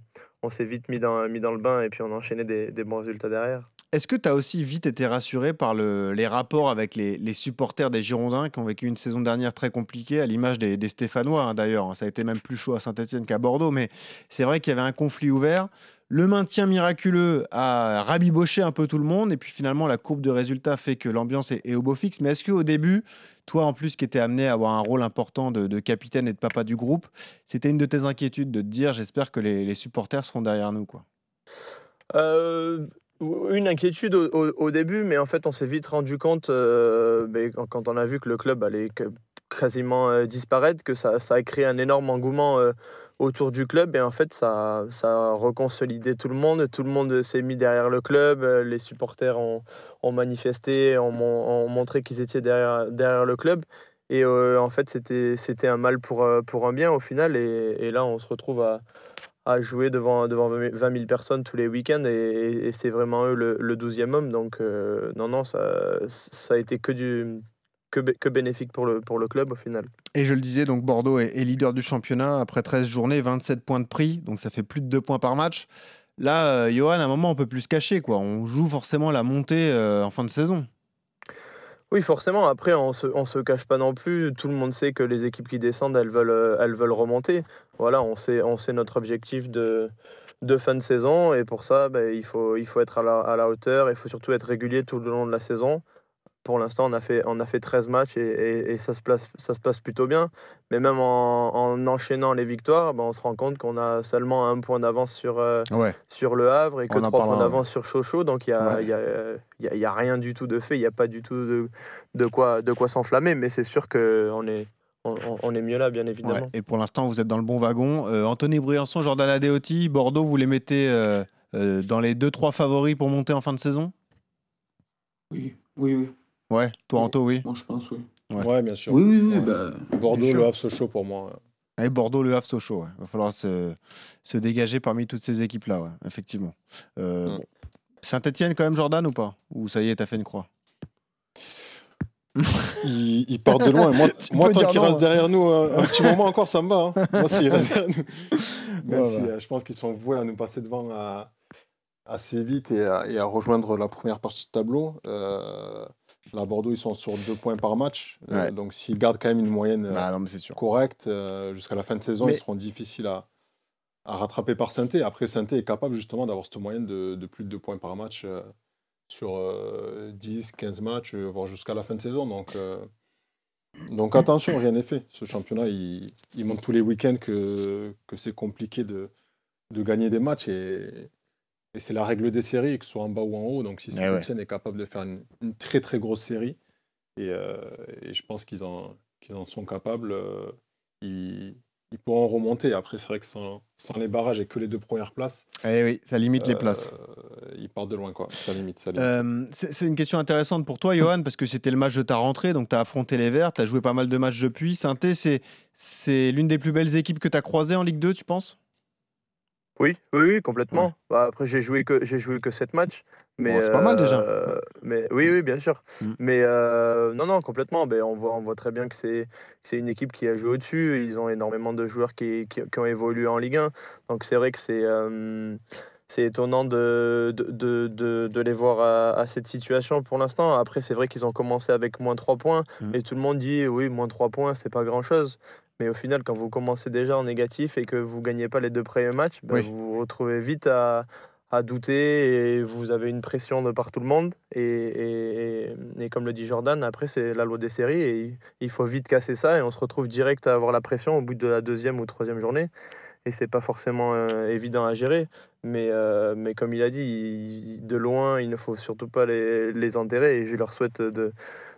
on s'est vite mis dans, le bain et puis on a enchaîné des, bons résultats derrière. Est-ce que tu as aussi vite été rassuré par le- les rapports avec les, supporters des Girondins qui ont vécu une saison dernière très compliquée, à l'image des, des Stéphanois hein, d'ailleurs hein. Ça a été même plus chaud à Saint-Etienne qu'à Bordeaux, mais c'est vrai qu'il y avait un conflit ouvert. Le maintien miraculeux a rabiboché un peu tout le monde, et puis finalement la courbe de résultats fait que l'ambiance est, est au beau fixe. Mais est-ce qu'au début, toi en plus qui étais amené à avoir un rôle important de, capitaine et de papa du groupe, c'était une de tes inquiétudes de te dire j'espère que les, supporters seront derrière nous quoi? Euh, une inquiétude au, début, mais en fait, on s'est vite rendu compte, euh, quand, on a vu que le club allait quasiment euh, disparaître, que ça, a créé un énorme engouement autour du club. Et en fait, ça, ça a reconsolidé tout le monde. Tout le monde s'est mis derrière le club. euh, Les supporters ont, ont manifesté, ont, ont montré qu'ils étaient derrière, derrière le club. Et euh, en fait, c'était un mal pour, euh, pour un bien au final. Et, et là, on se retrouve à, à jouer devant, devant 20 000 personnes tous les week-ends et, c'est vraiment eux le, le 12e homme. Donc, non, non, ça, ça a été que, du, que, bé- que bénéfique pour le, pour le club au final. Et je le disais, donc Bordeaux est, est leader du championnat après 13 journées, 27 points de prix, donc ça fait plus de 2 points par match. Là, euh, Johan, à un moment, on peut plus se cacher. Quoi. On joue forcément la montée euh, en fin de saison. Oui, forcément. Après, on se, on se cache pas non plus. Tout le monde sait que les équipes qui descendent, elles veulent, euh, elles veulent remonter. Voilà, on sait, on sait notre objectif de, de fin de saison. Et pour ça, ben, il, faut, il faut être à la, à la hauteur. Il faut surtout être régulier tout le long de la saison. Pour l'instant, on, a fait- on a fait 13 matchs et, et- et ça, se place, ça se passe plutôt bien. Mais même en, en enchaînant les victoires, ben, on se rend compte qu'on a seulement un point d'avance sur, euh, Ouais. sur le Havre et que On trois points d'avance sur Sochaux. Donc il n'y a, Ouais. y a, il y a- il y a rien du tout de fait, il n'y a pas du tout de, de quoi, de quoi s'enflammer. Mais c'est sûr qu'on est, on, on- on est mieux là, bien évidemment. Ouais, Et pour l'instant, vous êtes dans le bon wagon. Euh, Anthony Briançon, Jordan Adeoti, Bordeaux, vous les mettez euh, euh, dans les 2-3 favoris pour monter en fin de saison? Oui, oui, oui. Ouais, toi, Anto, oui. Moi, je pense, oui. Ouais, bien sûr. Oui, oui, oui. Ouais. bah, Bordeaux, le Havre, Sochaux pour moi. Et Bordeaux, Le Havre, Sochaux. ouais. Il va falloir se, se dégager parmi toutes ces équipes-là, ouais, effectivement. Euh, Mm. bon. Saint-Etienne, quand même, Jordan, ou pas? Ou ça y est, t'as fait une croix? Ils, ils partent de loin. Moi, moi tant non, restent hein. derrière nous euh, un petit moment encore, ça me va. hein. Moi, s'ils restent derrière nous. Même si euh, je pense qu'ils sont voués à nous passer devant à- assez vite et à, et à rejoindre la première partie de tableau. Euh, là, Bordeaux, ils sont sur deux points par match. Euh, Ouais. donc, s'ils gardent quand même une moyenne euh, Bah non, sûr. correcte euh, jusqu'à la fin de saison, Mais- ils seront difficiles à, à rattraper par Sainté. Après, Sainté est capable justement d'avoir cette moyenne de, de plus de deux points par match euh, sur euh, 10, 15 matchs, euh, voire jusqu'à la fin de saison. Donc, euh, donc attention, rien n'est fait. Ce championnat, il, il montre tous les week-ends que, que c'est compliqué de, de gagner des matchs. Et, et c'est la règle des séries, que ce soit en bas ou en haut. Donc si Eh ouais. Saint-Etienne est capable de faire une, une très très grosse série, et, euh, et je pense qu'ils en, sont capables, euh, ils, ils pourront remonter. Après, c'est vrai que sans, sans les barrages et que les deux premières places, Eh oui, ça limite les places. euh, ils partent de loin. Quoi. Ça limite. Ça limite. C'est une question intéressante pour toi, Johan, parce que c'était le match de ta rentrée, donc tu as affronté les Verts, tu as joué pas mal de matchs depuis. Sainté, c'est c'est l'une des plus belles équipes que tu as croisées en Ligue 2, tu penses? Oui, oui, oui, complètement. Bah, après, j'ai joué que j'ai joué que 7 matchs. Mais, Bon, c'est pas mal, déjà. euh, Mais oui, oui, bien sûr. Mm. Mais euh, non, non, complètement. Ben, on voit, on voit très bien que c'est c'est une équipe qui a joué au-dessus. Ils ont énormément de joueurs qui, qui, qui ont évolué en Ligue 1. Donc c'est vrai que c'est euh, c'est étonnant de, de, de, de- les voir à, à cette situation pour l'instant. Après, c'est vrai qu'ils ont commencé avec moins 3 points. Mm. Et tout le monde dit, oui, moins 3 points, c'est pas grand-chose. Mais au final, quand vous commencez déjà en négatif et que vous gagnez pas les deux premiers matchs, ben, Oui. vous vous retrouvez vite à, à douter et vous avez une pression de par tout le monde. Et, et- et- et comme le dit Jordan, après, c'est la loi des séries et il- il faut vite casser ça et on se retrouve direct à avoir la pression au bout de la deuxième ou troisième journée. Et c'est pas forcément euh, évident à gérer. Mais, euh, mais comme il a dit, il- de loin, il ne faut surtout pas les, les enterrer. Et je leur souhaite de,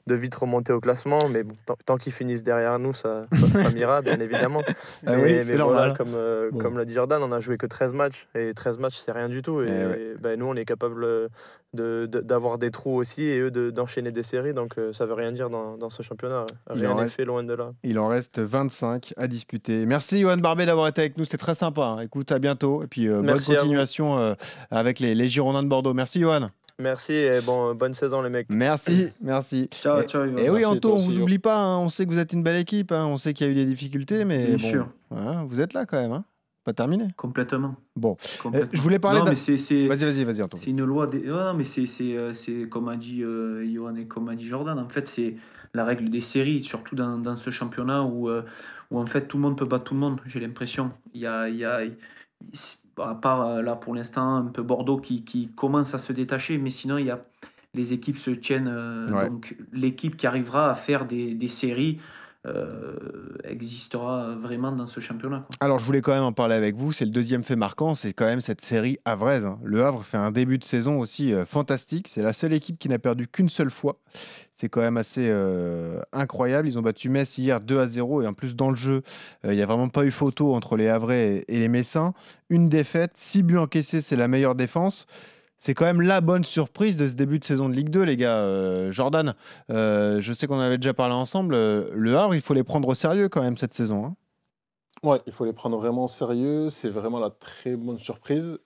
de vite remonter au classement. Mais bon, tant, tant qu'ils finissent derrière nous, ça, ça, ça m'ira, bien évidemment. Ah mais oui, mais voilà, normal. comme, euh, Bon. comme l'a dit Jordan, on a joué que 13 matchs. Et 13 matchs, c'est rien du tout. Et, Eh ben, nous, on est capable de- de- d'avoir des trous aussi et eux de- d'enchaîner des séries. Donc euh, ça veut rien dire dans, dans ce championnat. Rien en n'est fait, loin de là. Il en reste 25 à disputer. Merci Johan Barbet d'avoir été avec nous, c'était très sympa. hein. Écoute, à bientôt. Et puis euh, bonne Merci à vous. Continuation euh, avec les, les Girondins de Bordeaux. Merci Johan. Merci et bon, bonne saison, les mecs. Merci, merci. Ciao, et, ciao, Johan. et oui, Merci, Anto, on vous oublie pas. hein. On sait que vous êtes une belle équipe. hein. On sait qu'il y a eu des difficultés, mais Bien bon, sûr. voilà, vous êtes là quand même. hein. Pas terminé. Complètement. Bon, Complètement. je voulais parler Non, d'un- mais c'est- Vas-y, vas-y, vas-y, Anto. C'est une loi. Des... non, mais c'est, c'est, euh, c'est comme a dit euh, Johan et comme a dit Jordan. En fait, c'est la règle des séries, surtout dans, dans ce championnat où, euh, où en fait tout le monde peut battre tout le monde. J'ai l'impression. Il y a, il y a, à part euh, là pour l'instant un peu Bordeaux qui, qui commence à se détacher, mais sinon il y a les équipes se tiennent. euh, Ouais. Donc l'équipe qui arrivera à faire des, des séries euh, existera vraiment dans ce championnat. Alors, je voulais quand même en parler avec vous. C'est le deuxième fait marquant. C'est quand même cette série havraise. hein. Le Havre fait un début de saison aussi euh, fantastique. C'est la seule équipe qui n'a perdu qu'une seule fois. C'est quand même assez euh, incroyable. Ils ont battu Metz hier 2 à 0. Et en plus, dans le jeu, il n'y a vraiment pas eu photo entre les Havrais et, et les Messins. Une défaite, 6 buts encaissés, c'est la meilleure défense. C'est quand même la bonne surprise de ce début de saison de Ligue 2, les gars. Euh, Jordan, euh, je sais qu'on avait déjà parlé ensemble. euh, le Havre, il faut les prendre au sérieux quand même cette saison. hein. Ouais, il faut les prendre vraiment au sérieux. C'est vraiment la très bonne surprise.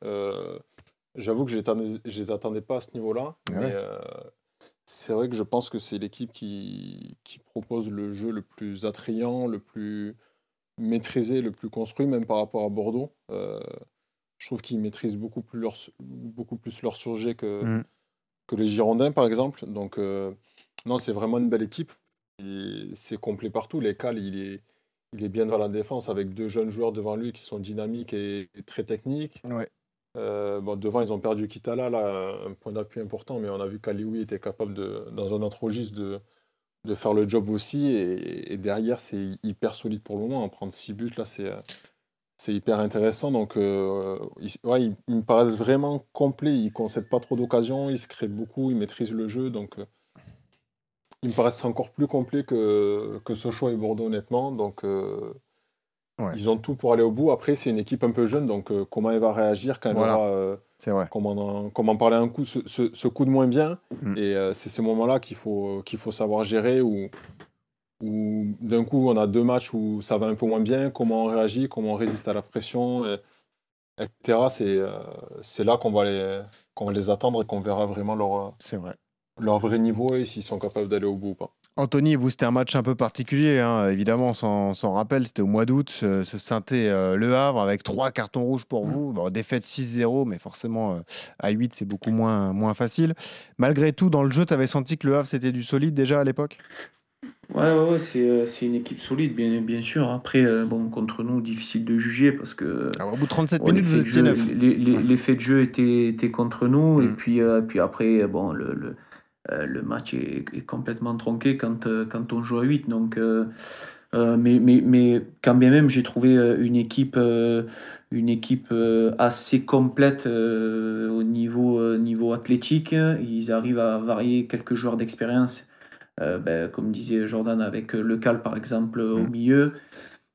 J'avoue que je ne les attendais pas à ce niveau-là. Ouais. Mais c'est vrai que je pense que c'est l'équipe qui, qui propose le jeu le plus attrayant, le plus maîtrisé, le plus construit, même par rapport à Bordeaux. Euh, je trouve qu'ils maîtrisent beaucoup plus leur, beaucoup plus leur sujet que, Mm. que les Girondins, par exemple. Donc, euh, non, c'est vraiment une belle équipe. C'est complet partout. Les Cal, il est, il est bien dans la défense avec deux jeunes joueurs devant lui qui sont dynamiques et, et très techniques. Ouais. Euh, bon, devant, ils ont perdu Kitala, là, un point d'appui important, mais on a vu qu'Alioui était capable, de, dans un autre registre, de, de faire le job aussi. Et, et derrière, c'est hyper solide pour le moment. En prendre 6 buts, là, c'est. C'est hyper intéressant. Donc, euh, ils, ouais, ils, ils me paraissent vraiment complets. Ils ne concèdent pas trop d'occasions. Ils se créent beaucoup. Ils maîtrisent le jeu. Donc, euh, ils me paraissent encore plus complets que, que Sochaux et Bordeaux, honnêtement. Donc, euh, Ouais. ils ont tout pour aller au bout. Après, c'est une équipe un peu jeune. Donc, comment elle va réagir quand elle Voilà. aura. euh, C'est vrai. comme on en, comme on parlait un coup, ce, ce- ce coup de moins bien. Mm. Et c'est ces moments-là qu'il faut, qu'il faut savoir gérer, où d'un coup, on a deux matchs où ça va un peu moins bien, comment on réagit, comment on résiste à la pression, et- etc. C'est euh, là qu'on va, les, qu'on va les attendre et qu'on verra vraiment leur, vrai. leur vrai niveau et s'ils sont capables d'aller au bout ou pas. Anthony, vous, c'était un match un peu particulier. hein. Évidemment, on s'en- s'en rappelle, c'était au mois d'août, ce, ce synthé euh, Le Havre avec trois cartons rouges pour vous. Bon, défaite 6-0, mais forcément, euh, à 8, c'est beaucoup moins, moins facile. Malgré tout, dans le jeu, tu avais senti que Le Havre, c'était du solide déjà à l'époque? Ouais, ouais, c'est, euh, c'est une équipe solide, bien, bien sûr. Après, euh, bon, contre nous, difficile de juger parce que. Alors, Au bout de 37 bon, minutes, vous l'effet de étiez jeu- neuf. les, les- l'effet de jeu était, était contre nous. Et Mm. puis, euh, puis après, bon, le, le, euh, le match est, est complètement tronqué quand, euh, quand on joue à 8. Donc, mais, mais, mais quand bien même, j'ai trouvé une équipe, une équipe assez complète au niveau, niveau athlétique. Ils arrivent à varier quelques joueurs d'expérience. Euh, ben, comme disait Jordan avec euh, Le Cal par exemple au Mm. milieu,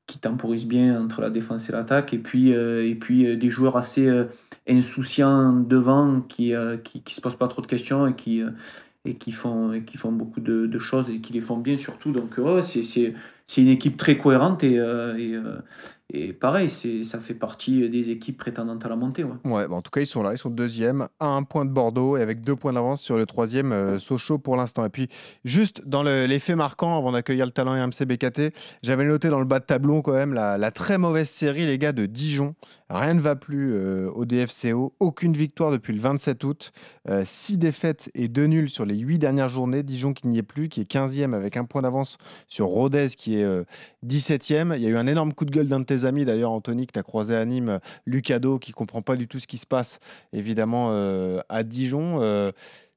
qui temporise bien entre la défense et l'attaque, et puis, euh, et puis des joueurs assez insouciants devant qui, euh, qui, qui se posent pas trop de questions et qui, et qui, font, et qui font beaucoup de, de choses et qui les font bien surtout. Donc ouais, c'est, une équipe très cohérente et, et, et pareil, c'est, ça fait partie des équipes prétendantes à la montée. Ouais. Ouais, bah, en tout cas, ils sont là, ils sont deuxième, à un point de Bordeaux et avec deux points d'avance sur le troisième euh, Sochaux pour l'instant. Et puis, juste dans le- l'effet marquant, avant d'accueillir le talent RMC BKT, j'avais noté dans le bas de tableau quand même la, la très mauvaise série, les gars, de Dijon. Rien ne va plus euh, au DFCO, aucune victoire depuis le 27 août, euh, six défaites et deux nuls sur les huit dernières journées. Dijon qui n'y est plus, qui est 15e avec un point d'avance sur Rodez qui est euh, 17e. Il y a eu un énorme coup de gueule d'un de tes amis, d'ailleurs, Anthony, que tu as croisé à Nîmes, euh, Lucado, qui comprend pas du tout ce qui se passe, évidemment, euh, à Dijon. Euh,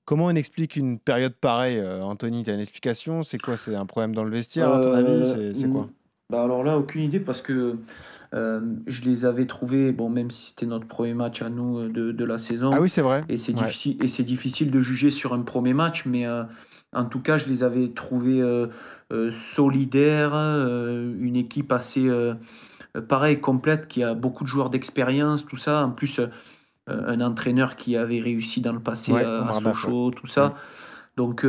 comment on explique une période pareille, euh, Anthony? Tu as une explication? C'est quoi? C'est un problème dans le vestiaire, à ton avis? Euh, C'est quoi? Bah alors là, aucune idée parce que euh, je les avais trouvés, bon, même si c'était notre premier match à nous euh, de, de la saison. Ah oui, c'est vrai. Et c'est Ouais. difficile, et c'est difficile de juger sur un premier match, mais euh, en tout cas, je les avais trouvés euh, solidaires, une équipe assez, euh, euh, pareil, complète, qui a beaucoup de joueurs d'expérience, tout ça. En plus, un entraîneur qui avait réussi dans le passé Ouais, à, Sochaux, tout ça. Donc,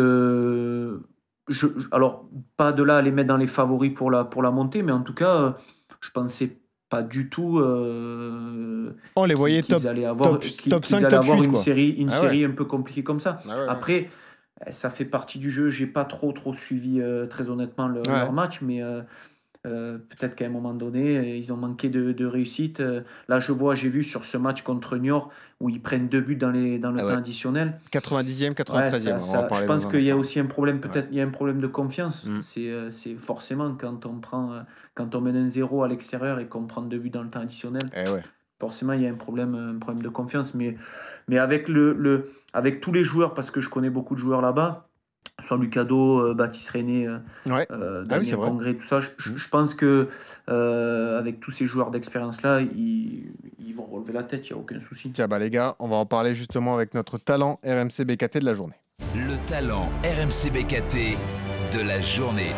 je, alors, pas de là à les mettre dans les favoris pour la, pour la montée, mais en tout cas, euh, je pensais pas du tout. euh, On les qu'ils- voyait qu'ils top, allaient avoir, top, top qu'ils 5, allaient top avoir 8, une quoi. série, une Ah série ouais. un peu compliquée comme ça. Ah ouais. Après, euh, ça fait partie du jeu. J'ai pas trop trop suivi euh, très honnêtement le- Ouais. leur match, mais euh, euh, peut-être qu'à un moment donné, euh, ils ont manqué de, de réussite. Euh, Là, je vois, j'ai vu sur ce match contre Niort où ils prennent deux buts dans, les, dans le Ah temps additionnel. 90e, 93e. Ouais, ça- ça- je pense qu'il y a aussi un problème, peut-être il y a un problème de confiance. Mm. C'est c'est forcément quand on prend, quand on mène un zéro à l'extérieur et qu'on prend deux buts dans le temps additionnel, Eh ouais. forcément il y a un problème, un problème de confiance. Mais, mais avec, le, le, avec tous les joueurs, parce que je connais beaucoup de joueurs là-bas, soit Lucado, euh, Baptiste René, euh, Ouais. euh, Ah oui, vrai. Congré, tout ça, je, je- je pense que euh, avec tous ces joueurs d'expérience-là, ils, ils vont relever la tête, il n'y a aucun souci. Tiens, bah les gars, on va en parler justement avec notre talent RMC BKT de la journée. Le talent RMC BKT de la journée.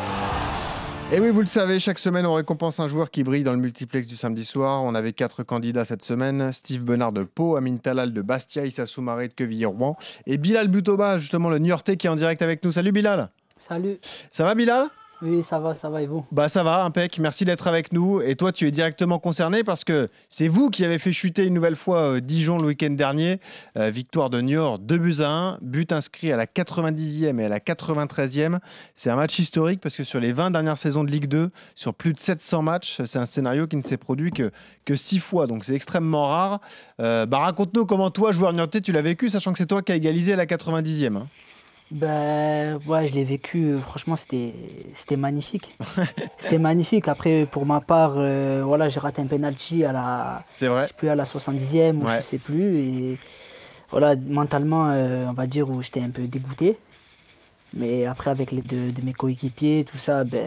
Et oui, vous le savez, chaque semaine, on récompense un joueur qui brille dans le multiplex du samedi soir. On avait quatre candidats cette semaine Steve Benard de Pau, Amin Talal de Bastia, Issa Soumaré de Quevilly-Rouen et Bilal Butoba, justement le Niortais qui est en direct avec nous. Salut Bilal Salut. Ça va Bilal? Oui, ça va, ça va et vous Bah ça va, impec. Merci d'être avec nous. Et toi, tu es directement concerné parce que c'est vous qui avez fait chuter une nouvelle fois euh, Dijon le week-end dernier. Euh, victoire de Niort, 2 buts à 1. But inscrit à la 90e et à la 93e. C'est un match historique parce que sur les 20 dernières saisons de Ligue 2, sur plus de 700 matchs, c'est un scénario qui ne s'est produit que, que 6 fois. Donc c'est extrêmement rare. Euh, bah raconte-nous comment toi, joueur niortais, tu l'as vécu, sachant que c'est toi qui as égalisé à la 90e. hein. Ben ouais, je l'ai vécu, euh, franchement, c'était c'était magnifique. c'était magnifique. Après, pour ma part, euh, voilà, j'ai raté un penalty à la, C'est vrai. je sais plus, à la 70e ou Ouais. je sais plus. Et voilà, mentalement, euh, on va dire, où j'étais un peu dégoûté. Mais après, avec les deux de mes coéquipiers, tout ça, ben,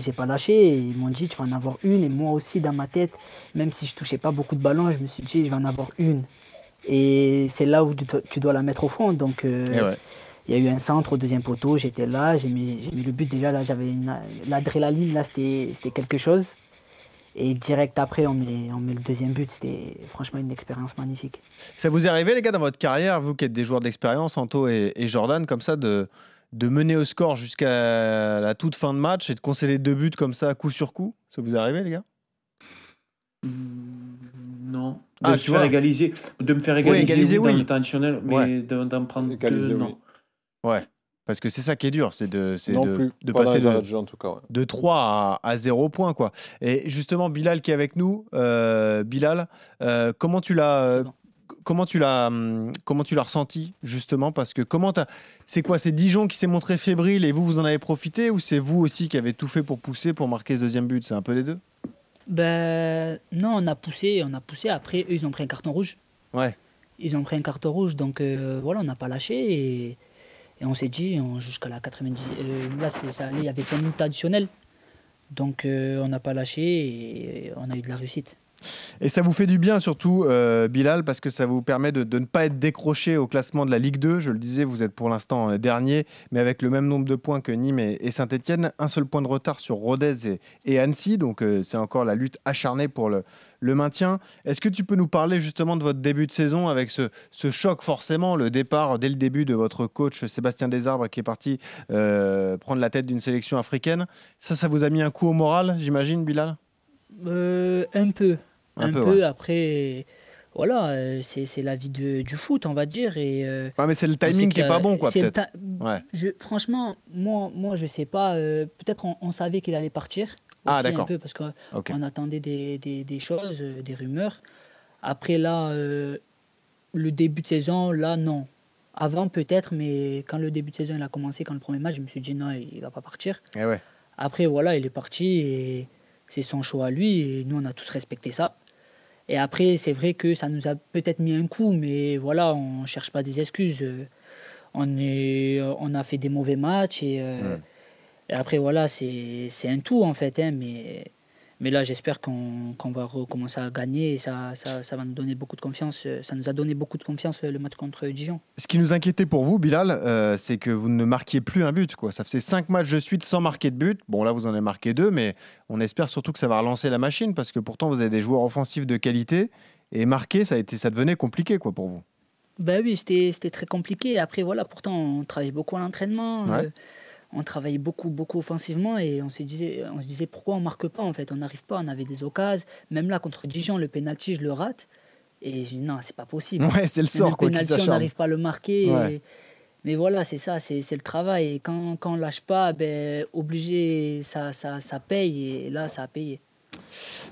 j'ai pas lâché. Ils m'ont dit, tu vas en avoir une. Et moi aussi, dans ma tête, même si je touchais pas beaucoup de ballons, je me suis dit, je vais en avoir une. Et c'est là où tu dois, la mettre au fond. Donc, euh, ouais. Il y a eu un centre au deuxième poteau, j'étais là, j'ai mis, j'ai mis le but déjà, là j'avais une- l'adrénaline, là c'était c'était quelque chose. Et direct après, on met, on met le deuxième but, c'était franchement une expérience magnifique. Ça vous est arrivé, les gars, dans votre carrière, vous qui êtes des joueurs d'expérience, Anto et, et Jordan, comme ça, de, de mener au score jusqu'à la toute fin de match et de concéder deux buts comme ça, coup sur coup? Ça vous est arrivé, les gars? Non. De Ah, me tu faire vois. égaliser, de me faire égaliser, égaliser, oui, dans oui. le temps additionnel, mais Ouais. de- d'en prendre Égaliser, deux, oui. non. Ouais. Parce que c'est ça qui est dur, c'est de, c'est Non de, plus, de pas dans passer les de, jeu en tout cas. ouais. de 3 à, à 0 points. Quoi. Et justement, Bilal qui est avec nous, euh, Bilal, euh, comment tu l'as. euh, Comment tu l'as hum, comment tu l'as ressenti justement? Parce que comment t'as c'est quoi c'est Dijon qui s'est montré fébrile et vous vous en avez profité ou c'est vous aussi qui avez tout fait pour pousser pour marquer ce deuxième but? C'est un peu des deux? Ben non, on a poussé, on a poussé. Après, eux, ils ont pris un carton rouge. ouais Ils ont pris un carton rouge, donc euh, voilà, on n'a pas lâché. Et, et on s'est dit, jusqu'à la 90. euh, là, il y avait 5 minutes additionnelles. Donc euh, on n'a pas lâché et on a eu de la réussite. Et ça vous fait du bien surtout, euh, Bilal, parce que ça vous permet de, ne pas être décroché au classement de la Ligue 2. Je le disais, vous êtes pour l'instant dernier, mais avec le même nombre de points que Nîmes et, Saint-Etienne. Un seul point de retard sur Rodez et, Annecy. Donc c'est encore la lutte acharnée pour le, le maintien. Est-ce que tu peux nous parler justement de votre début de saison avec ce, ce choc forcément, le départ dès le début de votre coach Sébastien Desarbres qui est parti euh, prendre la tête d'une sélection africaine? Ça, ça vous a mis un coup au moral, j'imagine, Bilal? Euh, un peu. Un Un, peu, peu, ouais. après, voilà, euh, c'est la vie de- du foot, on va dire. Et, euh, Ouais, mais c'est le timing qui qu'il y est a- pas bon, quoi, peut-être. Ouais. franchement, moi, moi, je sais pas. euh, Peut-être on, on savait qu'il allait partir. Ah, un d'accord. peu, parce qu'on attendait des, des- des choses, euh, des rumeurs. Après, là, euh, le début de saison, là, non. Avant, peut-être, mais quand le début de saison il a commencé, quand le premier match, je me suis dit non, il va pas partir. Eh ouais. Après, voilà, il est parti et c'est son choix à lui et nous, on a tous respecté ça. Et après, c'est vrai que ça nous a peut-être mis un coup, mais voilà, on ne cherche pas des excuses. On, est, on a fait des mauvais matchs et, euh, Et après, voilà, c'est un tout en fait. hein, mais, mais là, j'espère qu'on qu'on va recommencer à gagner et ça, ça, ça va nous donner beaucoup de confiance. euh, Ça nous a donné beaucoup de confiance euh, le match contre Dijon. Ce qui nous inquiétait pour vous, Bilal, euh, c'est que vous ne marquiez plus un but. Quoi. Ça faisait cinq matchs de suite sans marquer de but. Bon, là, vous en avez marqué deux, mais on espère surtout que ça va relancer la machine parce que pourtant, vous avez des joueurs offensifs de qualité et marquer, ça, a été, ça devenait compliqué quoi, pour vous. Ben oui, c'était c'était très compliqué. Après, voilà, pourtant, on travaillait beaucoup à l'entraînement. Ouais. euh, on travaillait beaucoup, beaucoup offensivement et on se disait, on se disait pourquoi on marque pas en fait? On n'arrive pas, on avait des occasions. Même là, contre Dijon, le penalty, je le rate. Et je dis non, c'est pas possible. Ouais, c'est le sort, quoi, penalty, on n'arrive pas à le marquer. Ouais. et- Mais voilà, c'est ça, c'est c'est le travail. Et quand, quand on lâche pas, ben, obligé, ça, ça, ça paye. Et là, ça a payé.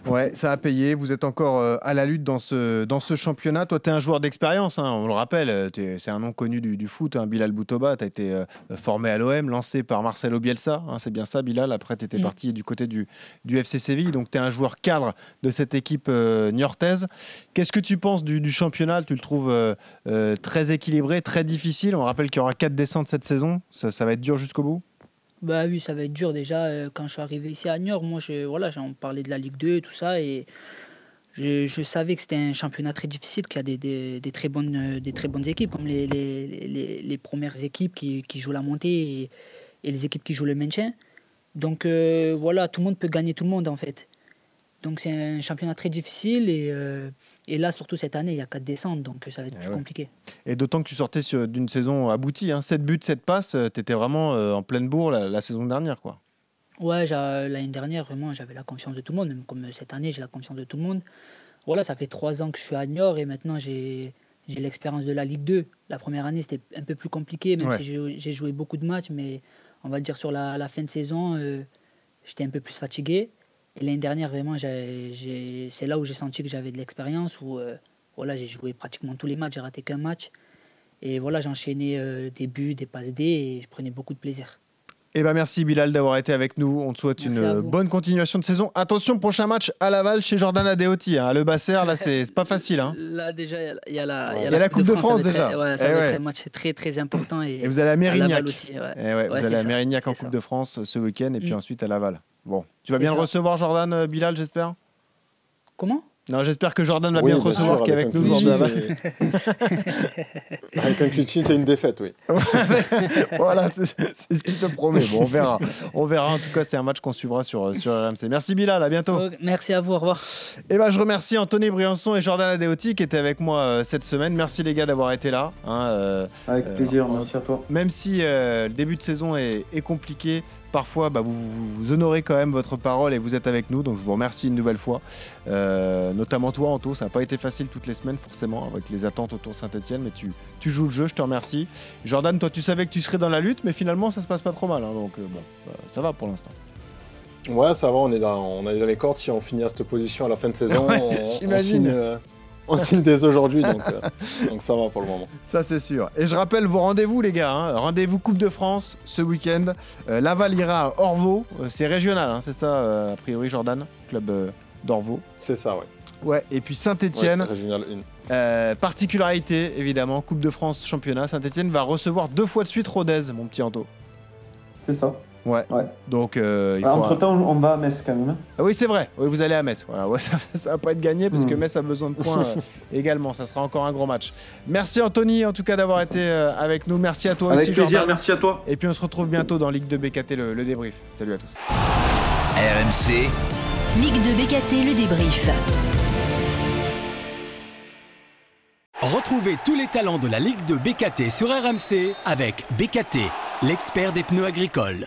Ouais, ça a payé. Vous êtes encore euh, à la lutte dans ce, dans ce championnat. Toi, tu es un joueur d'expérience, hein, on le rappelle. euh, C'est un nom connu du, du foot, hein, Bilal Boutoba. Tu as été euh, formé à l'OM, lancé par Marcelo Bielsa. hein, c'est bien ça, Bilal. Après, tu étais Mm. parti du côté du, du FC Séville. Donc, tu es un joueur cadre de cette équipe euh, niortaise. Qu'est-ce que tu penses du, du championnat? Tu le trouves euh, très équilibré, très difficile? On rappelle qu'il y aura quatre descentes cette saison. Ça, ça va être dur jusqu'au bout? Bah oui, ça va être dur déjà. euh, Quand je suis arrivé ici à Niort, moi, voilà, j'en parlais de la Ligue 2 et tout ça. Et je, savais que c'était un championnat très difficile, qu'il y a des, très, bonnes, euh, des très bonnes équipes, comme les, premières équipes qui, jouent la montée et, et les équipes qui jouent le maintien. Donc euh, voilà, tout le monde peut gagner tout le monde en fait. Donc c'est un championnat très difficile et, euh, et là, surtout cette année, il y a quatre descentes, donc ça va être Eh plus ouais. compliqué. Et d'autant que tu sortais d'une saison aboutie. Hein. 7 buts, 7 passes. tu étais vraiment euh, en pleine bourre la, la saison dernière. quoi. Ouais, l'année dernière, vraiment, j'avais la confiance de tout le monde. Même comme cette année, j'ai la confiance de tout le monde. Voilà, ça fait trois ans que je suis à Niort et maintenant j'ai l'expérience de la Ligue 2. La première année, c'était un peu plus compliqué, même Ouais. si j'ai j'ai joué beaucoup de matchs. Mais on va dire sur la, la fin de saison, euh, j'étais un peu plus fatigué. Et l'année dernière, vraiment, c'est là où j'ai senti que j'avais de l'expérience, où euh, voilà, j'ai joué pratiquement tous les matchs, j'ai raté qu'un match. Et voilà, j'enchaînais euh, des buts, des passes D et je prenais beaucoup de plaisir. Eh ben merci Bilal d'avoir été avec nous. On te souhaite Merci une bonne continuation de saison. Attention, prochain match à Laval chez Jordan Adeoti. Hein. Le Basser, là, c'est pas facile. Hein. Là, déjà, il y a- y, la, Il y a la Coupe de France, déjà. ouais, ça Eh va ouais. être un match très, très important. Et, Et vous allez à Mérignac. Laval aussi. Ouais. Eh ouais, Ouais, vous allez à Mérignac en Coupe ça. de France euh, ce week-end et puis Mm. ensuite à Laval. Bon, tu vas C'est bien le recevoir, Jordan euh, Bilal, j'espère? Comment? Non, j'espère que Jordan va Oui, bien te recevoir, qui est avec nous, Laval. Avec un sheet et une défaite, oui. voilà, c'est c'est ce qu'il te promet. Bon, on verra. On verra. En tout cas, c'est un match qu'on suivra sur, sur RMC. Merci Bilal, à bientôt. Merci à vous, au revoir. Et ben, je remercie Anthony Briançon et Jordan Adeoti qui étaient avec moi euh, cette semaine. Merci les gars d'avoir été là. hein, euh, Avec plaisir, merci à toi. Même si euh, le début de saison est, est compliqué, parfois bah, vous, honorez quand même votre parole et vous êtes avec nous. Donc je vous remercie une nouvelle fois. Euh, notamment toi, Anto. Ça n'a pas été facile toutes les semaines, forcément, avec les attentes autour de Saint-Etienne. Mais tu, tu joues le jeu, je te remercie. Jordan, toi, tu savais que tu serais dans la lutte, mais finalement, ça se passe pas trop mal. hein, donc euh, bon, bah, ça va pour l'instant. Ouais, ça va, on est dans, on est dans les cordes. Si on finit à cette position à la fin de saison, Ouais, on- signe, euh, on signe dès aujourd'hui, donc, euh, donc ça va pour le moment. Ça, c'est sûr. Et je rappelle vos rendez-vous, les gars. hein. Rendez-vous Coupe de France ce week-end. Euh, Laval ira à Orvaux. Euh, c'est régional, hein, c'est ça, euh, a priori, Jordan Club euh, d'Orvaux. C'est ça, ouais. Ouais, et puis Saint-Etienne. Ouais, Régional 1. Euh, particularité, évidemment, Coupe de France, championnat. Saint-Etienne va recevoir deux fois de suite Rodez, mon petit Anto. C'est ça. Ouais. Ouais. Donc, euh, il faut un- Entre-temps, on va à Metz quand même. hein. Ah oui, c'est vrai. Oui, vous allez à Metz. Voilà. Ouais, ça, ça va pas être gagné parce que Hmm. Metz a besoin de points euh, également. Ça sera encore un gros match. Merci Anthony, en tout cas, d'avoir été euh, avec nous. Merci à toi Avec aussi, plaisir, Jordan. merci à toi. Et puis on se retrouve bientôt dans Ligue 2 BKT, le, le débrief. Salut à tous. RMC, Ligue de BKT, le débrief. Retrouvez tous les talents de la Ligue de BKT sur RMC avec BKT, l'expert des pneus agricoles.